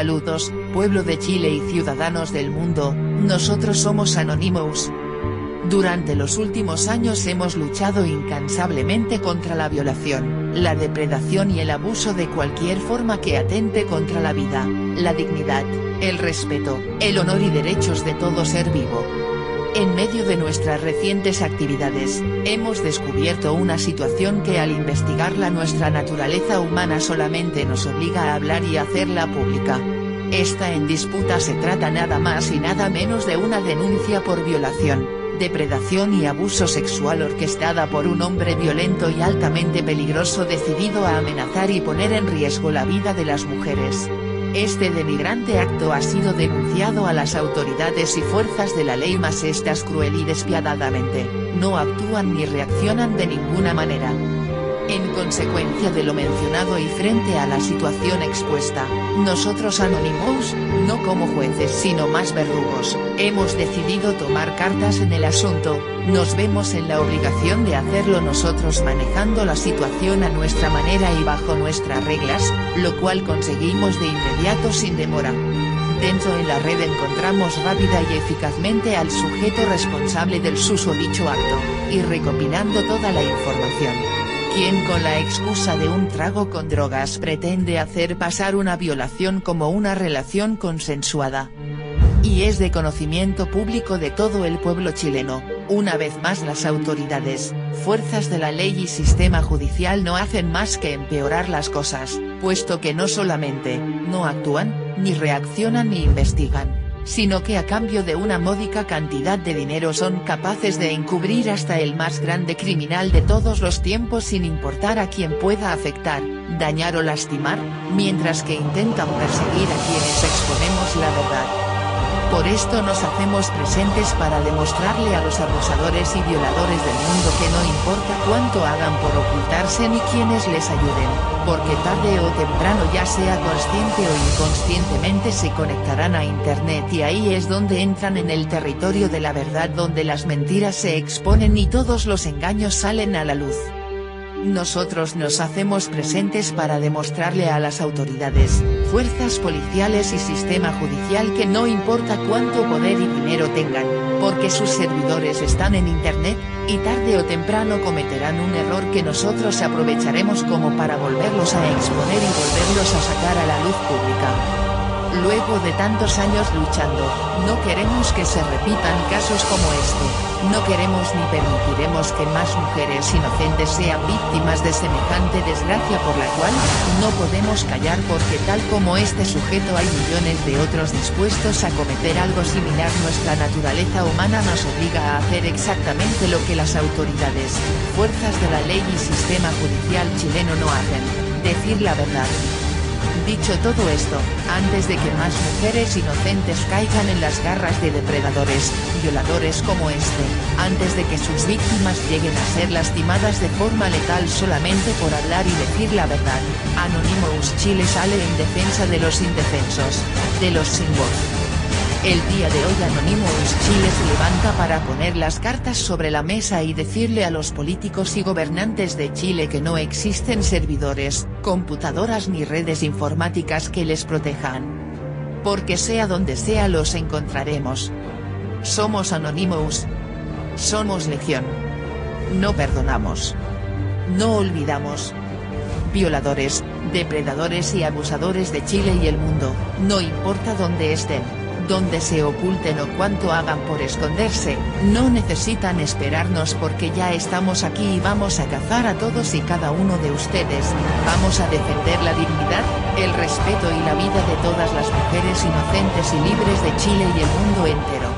Saludos, pueblo de Chile y ciudadanos del mundo, nosotros somos Anonymous. Durante los últimos años hemos luchado incansablemente contra la violación, la depredación y el abuso de cualquier forma que atente contra la vida, la dignidad, el respeto, el honor y derechos de todo ser vivo. En medio de nuestras recientes actividades, hemos descubierto una situación que al investigarla nuestra naturaleza humana solamente nos obliga a hablar y hacerla pública. Esta en disputa se trata nada más y nada menos de una denuncia por violación, depredación y abuso sexual orquestada por un hombre violento y altamente peligroso decidido a amenazar y poner en riesgo la vida de las mujeres. Este denigrante acto ha sido denunciado a las autoridades y fuerzas de la ley mas estas cruel y despiadadamente, no actúan ni reaccionan de ninguna manera. En consecuencia de lo mencionado y frente a la situación expuesta, nosotros Anonymous, no como jueces sino más verdugos, hemos decidido tomar cartas en el asunto, nos vemos en la obligación de hacerlo nosotros manejando la situación a nuestra manera y bajo nuestras reglas, lo cual conseguimos de inmediato sin demora. Dentro de la red encontramos rápida y eficazmente al sujeto responsable del susodicho acto, y recopilando toda la información quien con la excusa de un trago con drogas pretende hacer pasar una violación como una relación consensuada. Y es de conocimiento público de todo el pueblo chileno, una vez más las autoridades, fuerzas de la ley y sistema judicial no hacen más que empeorar las cosas, puesto que no solamente, no actúan, ni reaccionan ni investigan sino que a cambio de una módica cantidad de dinero son capaces de encubrir hasta el más grande criminal de todos los tiempos sin importar a quien pueda afectar, dañar o lastimar, mientras que intentan perseguir a quienes exponemos la verdad. Por esto nos hacemos presentes para demostrarle a los abusadores y violadores del mundo que no importa cuánto hagan por ocultarse ni quienes les ayuden, porque tarde o temprano ya sea consciente o inconscientemente se conectarán a internet y ahí es donde entran en el territorio de la verdad donde las mentiras se exponen y todos los engaños salen a la luz. Nosotros nos hacemos presentes para demostrarle a las autoridades, fuerzas policiales y sistema judicial que no importa cuánto poder y dinero tengan, porque sus servidores están en Internet, y tarde o temprano cometerán un error que nosotros aprovecharemos como para volverlos a exponer y volverlos a sacar a la luz pública. Luego de tantos años luchando, no queremos que se repitan casos como este, no queremos ni permitiremos que más mujeres inocentes sean víctimas de semejante desgracia por la cual, no podemos callar porque tal como este sujeto hay millones de otros dispuestos a cometer algo similar nuestra naturaleza humana nos obliga a hacer exactamente lo que las autoridades, fuerzas de la ley y sistema judicial chileno no hacen, decir la verdad. Dicho todo esto, antes de que más mujeres inocentes caigan en las garras de depredadores, violadores como este, antes de que sus víctimas lleguen a ser lastimadas de forma letal solamente por hablar y decir la verdad, Anonymous Chile sale en defensa de los indefensos, de los sin voz. El día de hoy Anonymous Chile se levanta para poner las cartas sobre la mesa y decirle a los políticos y gobernantes de Chile que no existen servidores, computadoras ni redes informáticas que les protejan. Porque sea donde sea los encontraremos. Somos Anonymous. Somos Legión. No perdonamos. No olvidamos. Violadores, depredadores y abusadores de Chile y el mundo, no importa dónde estén donde se oculten o cuánto hagan por esconderse, no necesitan esperarnos porque ya estamos aquí y vamos a cazar a todos y cada uno de ustedes, vamos a defender la dignidad, el respeto y la vida de todas las mujeres inocentes y libres de Chile y el mundo entero.